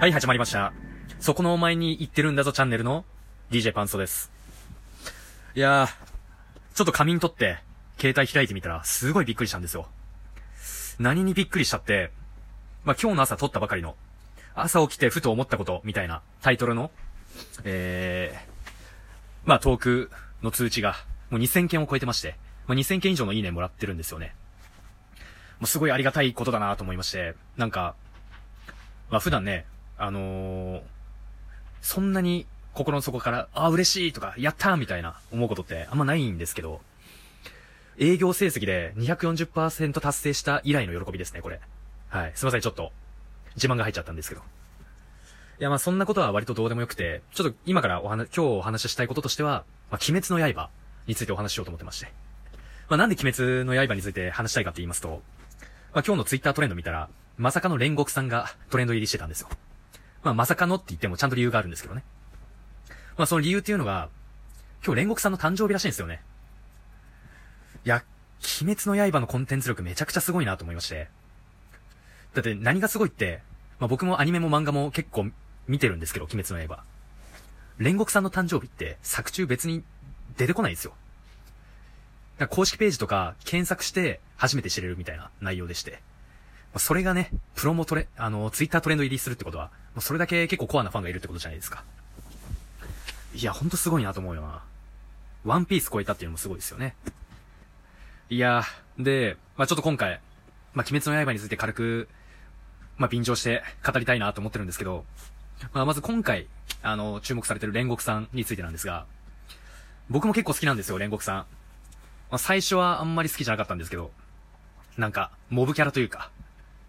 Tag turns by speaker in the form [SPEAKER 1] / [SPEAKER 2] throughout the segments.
[SPEAKER 1] はい、始まりました。そこのお前に言ってるんだぞチャンネルの DJ パンソです。いやー、ちょっと仮眠取って、携帯開いてみたら、すごいびっくりしたんですよ。何にびっくりしたって、まあ、今日の朝撮ったばかりの、朝起きてふと思ったこと、みたいなタイトルの、えー、まあ、トークの通知が、もう2000件を超えてまして、まあ、2000件以上のいいねもらってるんですよね。もうすごいありがたいことだなと思いまして、なんか、まあ普段ね、あのーそんなに心の底から、あ、嬉しいとか、やったーみたいな思うことってあんまないんですけど、営業成績で240%達成した以来の喜びですね、これ。はい。すいません、ちょっと、自慢が入っちゃったんですけど。いや、まあそんなことは割とどうでもよくて、ちょっと今からお話、今日お話ししたいこととしては、まあ鬼滅の刃についてお話ししようと思ってまして。まあなんで鬼滅の刃について話したいかって言いますと、まあ今日のツイッタートレンド見たら、まさかの煉獄さんがトレンド入りしてたんですよ。まあまさかのって言ってもちゃんと理由があるんですけどね。まあその理由っていうのが、今日煉獄さんの誕生日らしいんですよね。いや、鬼滅の刃のコンテンツ力めちゃくちゃすごいなと思いまして。だって何がすごいって、まあ僕もアニメも漫画も結構見てるんですけど、鬼滅の刃。煉獄さんの誕生日って作中別に出てこないんですよ。公式ページとか検索して初めて知れるみたいな内容でして。まそれがね、プロもトレ、あの、ツイッタートレンド入りするってことは、もうそれだけ結構コアなファンがいるってことじゃないですか。いや、ほんとすごいなと思うよな。ワンピース超えたっていうのもすごいですよね。いや、で、まあちょっと今回、まあ鬼滅の刃について軽く、まあ便乗して語りたいなと思ってるんですけど、まあまず今回、あの、注目されてる煉獄さんについてなんですが、僕も結構好きなんですよ、煉獄さん。まあ最初はあんまり好きじゃなかったんですけど、なんか、モブキャラというか、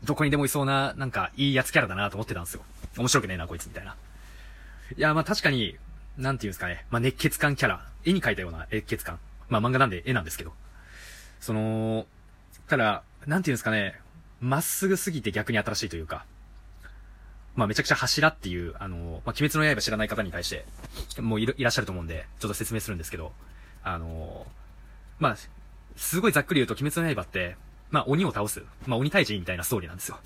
[SPEAKER 1] どこにでもいそうな、なんか、いいやつキャラだなと思ってたんですよ。面白くねえな、こいつ、みたいな。いや、まあ確かに、なんていうんですかね。まあ熱血感キャラ。絵に描いたような熱血感。まあ漫画なんで絵なんですけど。その、ただ、なんていうんですかね。まっすぐすぎて逆に新しいというか。まあめちゃくちゃ柱っていう、あの、まあ鬼滅の刃知らない方に対して、もういらっしゃると思うんで、ちょっと説明するんですけど、あの、まあ、すごいざっくり言うと鬼滅の刃って、まあ鬼を倒す。まあ鬼退治みたいなストーリーなんですよ。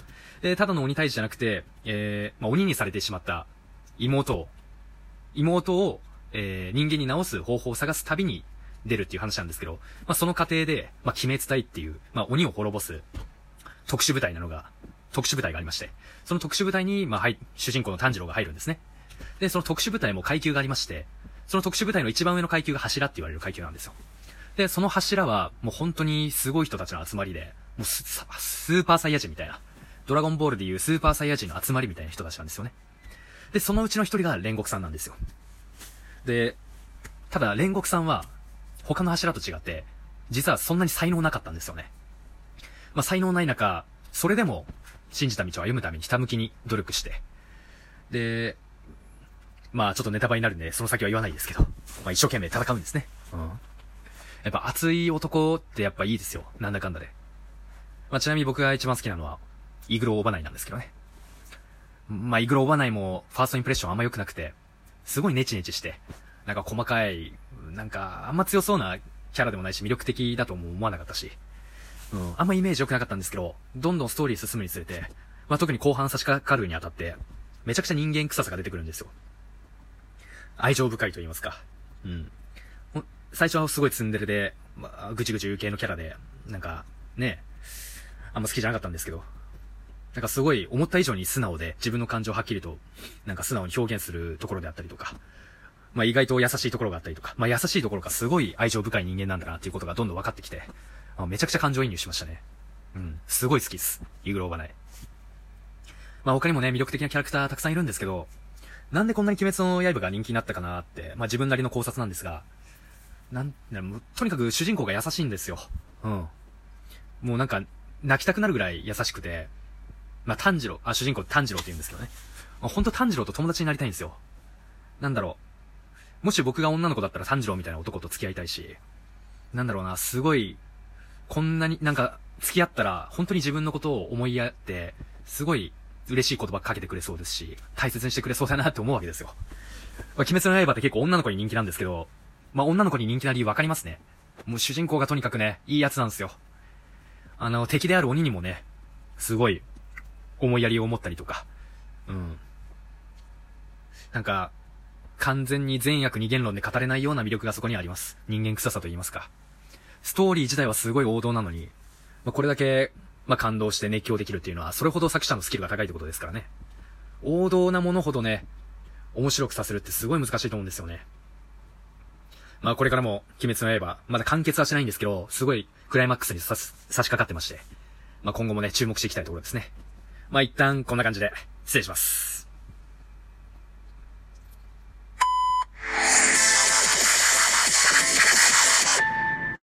[SPEAKER 1] で、ただの鬼退治じゃなくて、えー、まあ鬼にされてしまった妹を、妹を、えー、人間に治す方法を探す旅に出るっていう話なんですけど、まあその過程で、まあ鬼滅隊っていう、まあ鬼を滅ぼす特殊部隊なのが、特殊部隊がありまして、その特殊部隊に、まあはい、主人公の炭治郎が入るんですね。で、その特殊部隊も階級がありまして、その特殊部隊の一番上の階級が柱って言われる階級なんですよ。で、その柱は、もう本当にすごい人たちの集まりで、もうススーパーサイヤ人みたいな。ドラゴンボールでいうスーパーサイヤ人の集まりみたいな人たちなんですよね。で、そのうちの一人が煉獄さんなんですよ。で、ただ煉獄さんは、他の柱と違って、実はそんなに才能なかったんですよね。まあ、才能ない中、それでも、信じた道を歩むためにひたむきに努力して、で、まあちょっとネタバレになるんで、その先は言わないですけど、まあ一生懸命戦うんですね。うん。やっぱ熱い男ってやっぱいいですよ。なんだかんだで。まあちなみに僕が一番好きなのは、イグローオバナイなんですけどね。まあイグローオバナイもファーストインプレッションあんま良くなくて、すごいネチネチして、なんか細かい、なんかあんま強そうなキャラでもないし魅力的だとも思わなかったし、うん、あんまイメージ良くなかったんですけど、どんどんストーリー進むにつれて、まあ特に後半差し掛かるにあたって、めちゃくちゃ人間臭さが出てくるんですよ。愛情深いと言いますか。うん。最初はすごいツンデレで、まあ、ぐちぐち言う系のキャラで、なんか、ね、あんま好きじゃなかったんですけど、なんかすごい思った以上に素直で、自分の感情をはっきりと、なんか素直に表現するところであったりとか、まあ意外と優しいところがあったりとか、まあ優しいところがすごい愛情深い人間なんだなっていうことがどんどん分かってきて、あめちゃくちゃ感情移入しましたね。うん。すごい好きです。イグローバナイ。まあ他にもね、魅力的なキャラクターたくさんいるんですけど、なんでこんなに鬼滅の刃が人気になったかなって、まあ自分なりの考察なんですが、なん、なもうとにかく主人公が優しいんですよ。うん。もうなんか、泣きたくなるぐらい優しくて、まあ炭治郎、あ、主人公炭治郎って言うんですけどね。まあ、ほんと炭治郎と友達になりたいんですよ。なんだろう。もし僕が女の子だったら炭治郎みたいな男と付き合いたいし、なんだろうな、すごい、こんなに、なんか、付き合ったら、本当に自分のことを思いやって、すごい嬉しい言葉かけてくれそうですし、大切にしてくれそうだなって思うわけですよ。まあ、鬼滅の刃って結構女の子に人気なんですけど、まあ、女の子に人気な理由わかりますね。もう主人公がとにかくね、いいやつなんですよ。あの、敵である鬼にもね、すごい、思いやりを持ったりとか、うん。なんか、完全に善悪二元論で語れないような魅力がそこにあります。人間臭さと言いますか。ストーリー自体はすごい王道なのに、まあ、これだけ、まあ、感動して熱狂できるっていうのは、それほど作者のスキルが高いってことですからね。王道なものほどね、面白くさせるってすごい難しいと思うんですよね。まあこれからも、鬼滅の刃、まだ完結はしないんですけど、すごいクライマックスに差し掛かってまして、まあ今後もね、注目していきたいところですね。まあ一旦こんな感じで、失礼します。